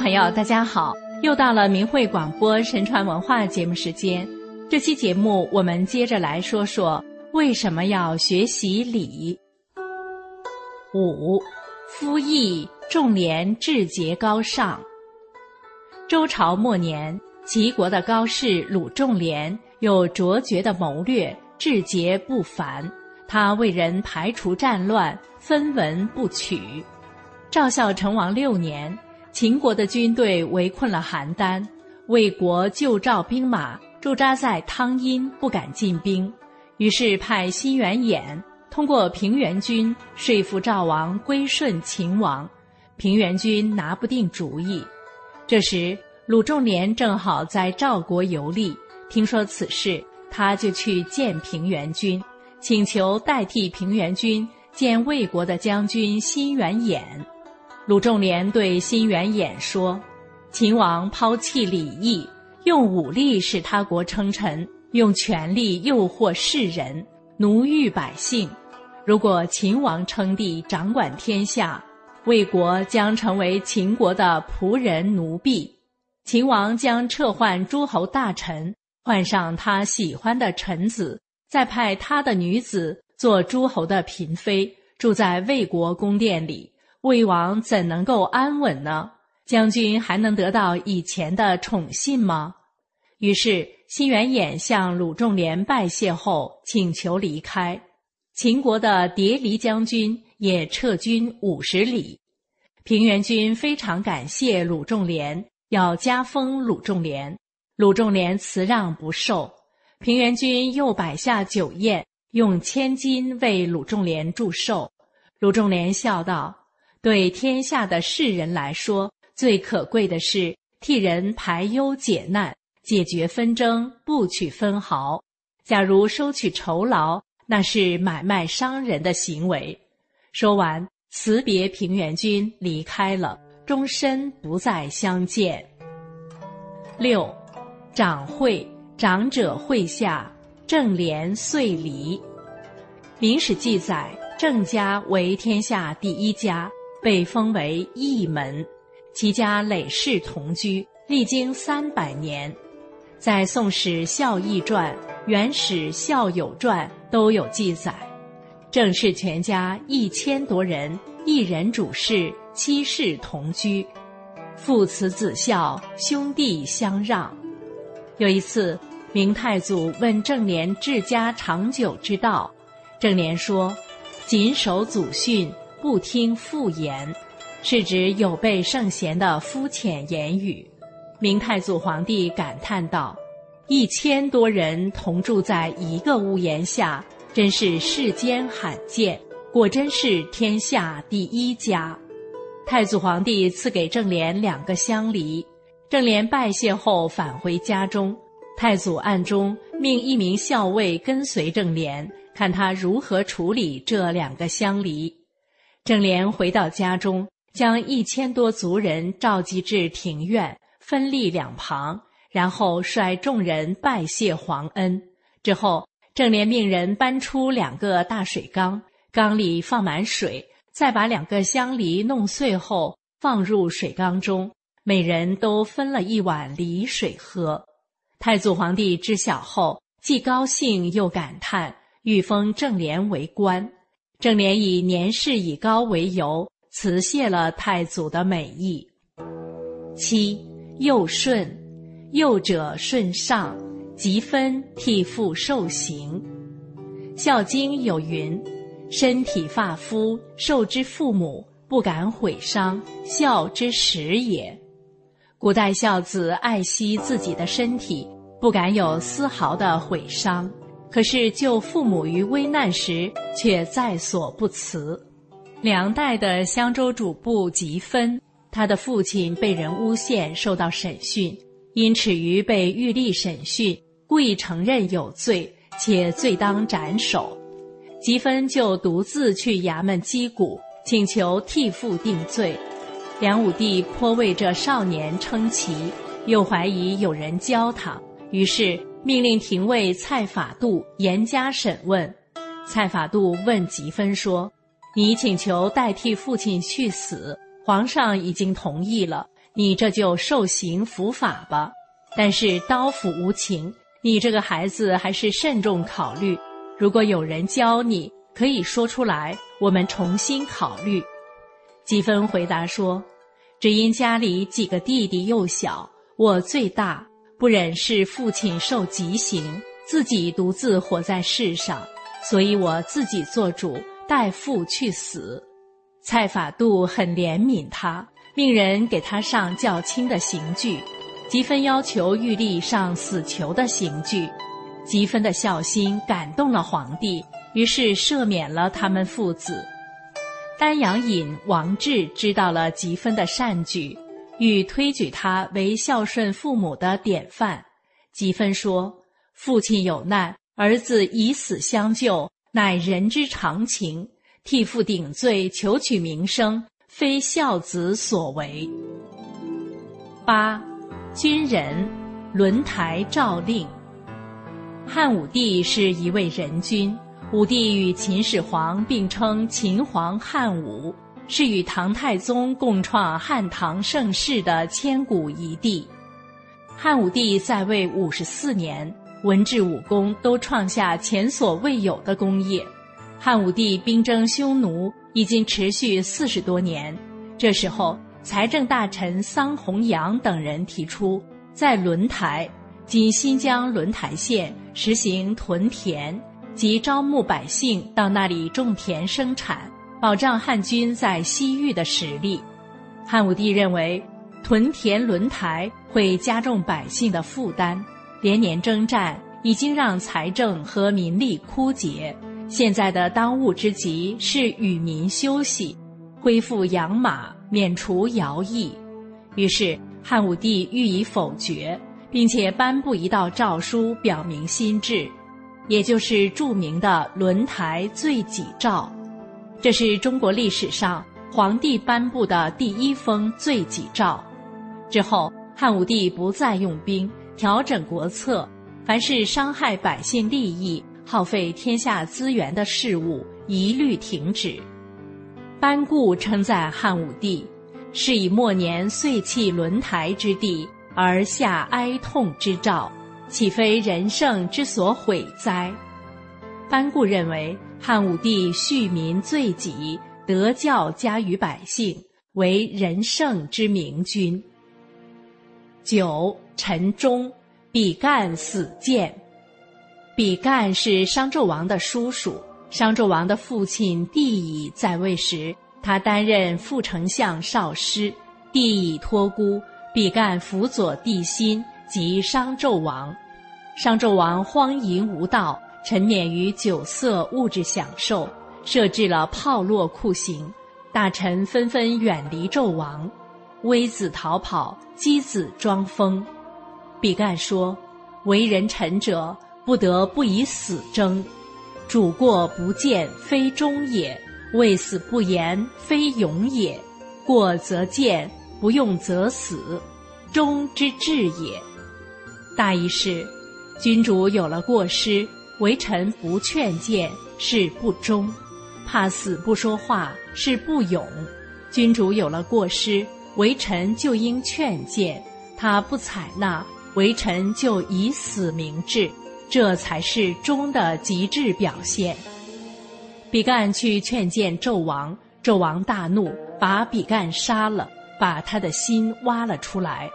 朋友，大家好，又到了明慧广播神传文化节目时间。这期节目我们接着来说说为什么要学习礼。五，夫义重廉志节高尚。周朝末年，齐国的高士鲁仲连有卓绝的谋略，志节不凡。他为人排除战乱，分文不取。赵孝成王六年，秦国的军队围困了邯郸，魏国救赵兵马驻扎在汤阴，不敢进兵，于是派辛元衍通过平原君说服赵王归顺秦王。平原君拿不定主意，这时鲁仲连正好在赵国游历，听说此事，他就去见平原君。请求代替平原君见魏国的将军辛元衍。鲁仲连对辛元衍说：“秦王抛弃礼义，用武力使他国称臣，用权力诱惑世人，奴役百姓。如果秦王称帝，掌管天下，魏国将成为秦国的仆人奴婢。秦王将撤换诸侯大臣，换上他喜欢的臣子。”再派他的女子做诸侯的嫔妃，住在魏国宫殿里，魏王怎能够安稳呢？将军还能得到以前的宠信吗？于是辛元衍向鲁仲连拜谢后，请求离开。秦国的叠离将军也撤军五十里。平原君非常感谢鲁仲连，要加封鲁仲连，鲁仲连辞让不受。平原君又摆下酒宴，用千金为鲁仲连祝寿。鲁仲连笑道：“对天下的士人来说，最可贵的是替人排忧解难，解决纷争，不取分毫。假如收取酬劳，那是买卖商人的行为。”说完，辞别平原君，离开了，终身不再相见。六，长会。长者会下，郑连遂离。明史记载，郑家为天下第一家，被封为义门。其家累世同居，历经三百年。在《宋史孝义传》《元史孝友传》都有记载，郑氏全家一千多人，一人主事，七世同居，父慈子孝，兄弟相让。有一次。明太祖问郑莲治家长久之道，郑莲说：“谨守祖训，不听妇言。”是指有悖圣贤的肤浅言语。明太祖皇帝感叹道：“一千多人同住在一个屋檐下，真是世间罕见，果真是天下第一家。”太祖皇帝赐给郑莲两个香梨，郑莲拜谢后返回家中。太祖暗中命一名校尉跟随郑莲，看他如何处理这两个香梨。郑莲回到家中，将一千多族人召集至庭院，分立两旁，然后率众人拜谢皇恩。之后，郑莲命人搬出两个大水缸，缸里放满水，再把两个香梨弄碎后放入水缸中，每人都分了一碗梨水喝。太祖皇帝知晓后，既高兴又感叹，欲封郑莲为官。郑莲以年事已高为由，辞谢了太祖的美意。七幼顺，幼者顺上，即分替父受刑。《孝经》有云：“身体发肤受之父母，不敢毁伤，孝之始也。”古代孝子爱惜自己的身体，不敢有丝毫的毁伤，可是救父母于危难时却在所不辞。梁代的襄州主簿吉芬，他的父亲被人诬陷，受到审讯，因耻于被狱吏审讯，故意承认有罪，且罪当斩首。吉芬就独自去衙门击鼓，请求替父定罪。梁武帝颇为这少年称奇，又怀疑有人教他，于是命令廷尉蔡法度严加审问。蔡法度问吉芬说：“你请求代替父亲去死，皇上已经同意了，你这就受刑伏法吧。但是刀斧无情，你这个孩子还是慎重考虑。如果有人教你，可以说出来，我们重新考虑。”吉芬回答说：“只因家里几个弟弟幼小，我最大，不忍视父亲受极刑，自己独自活在世上，所以我自己做主，代父去死。”蔡法度很怜悯他，命人给他上较轻的刑具。吉芬要求玉立上死囚的刑具，吉芬的孝心感动了皇帝，于是赦免了他们父子。丹阳尹王志知道了吉芬的善举，欲推举他为孝顺父母的典范。吉芬说：“父亲有难，儿子以死相救，乃人之常情。”替父顶罪，求取名声，非孝子所为。八，军人轮台诏令。汉武帝是一位仁君，武帝与秦始皇并称秦皇汉武，是与唐太宗共创汉唐盛世的千古一帝。汉武帝在位五十四年，文治武功都创下前所未有的功业。汉武帝兵征匈奴已经持续四十多年，这时候财政大臣桑弘羊等人提出，在轮台（今新疆轮台县）实行屯田，即招募百姓到那里种田生产，保障汉军在西域的实力。汉武帝认为，屯田轮台会加重百姓的负担，连年征战已经让财政和民力枯竭。现在的当务之急是与民休息，恢复养马，免除徭役。于是汉武帝予以否决，并且颁布一道诏书，表明心志，也就是著名的《轮台罪己诏》。这是中国历史上皇帝颁布的第一封罪己诏。之后，汉武帝不再用兵，调整国策，凡是伤害百姓利益。耗费天下资源的事物一律停止。班固称赞汉武帝，是以末年遂弃轮台之地而下哀痛之诏，岂非人圣之所悔哉？班固认为汉武帝恤民罪己，德教加于百姓，为人圣之明君。九陈忠，比干死谏。比干是商纣王的叔叔。商纣王的父亲帝乙在位时，他担任副丞相少师。帝乙托孤，比干辅佐帝辛及商纣王。商纣王荒淫无道，沉湎于酒色物质享受，设置了炮烙酷刑，大臣纷纷远离纣王。微子逃跑，箕子装疯。比干说：“为人臣者。”不得不以死争，主过不谏，非忠也；为死不言，非勇也。过则谏，不用则死，忠之至也。大意是，君主有了过失，为臣不劝谏是不忠；怕死不说话是不勇。君主有了过失，为臣就应劝谏，他不采纳，为臣就以死明志。这才是忠的极致表现。比干去劝谏纣王，纣王大怒，把比干杀了，把他的心挖了出来。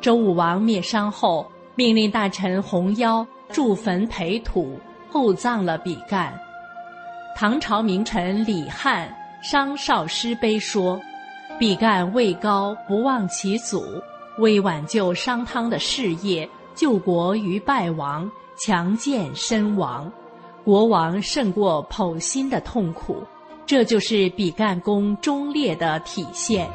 周武王灭商后，命令大臣洪邀筑坟培土，厚葬了比干。唐朝名臣李翰《商少师碑》说：“比干位高，不忘其祖，为挽救商汤的事业，救国于败亡。”强健身亡，国王胜过剖心的痛苦，这就是比干公忠烈的体现。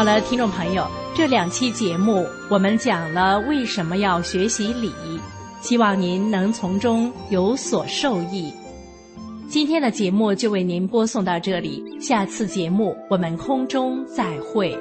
好了，听众朋友。这两期节目，我们讲了为什么要学习礼，希望您能从中有所受益。今天的节目就为您播送到这里，下次节目我们空中再会。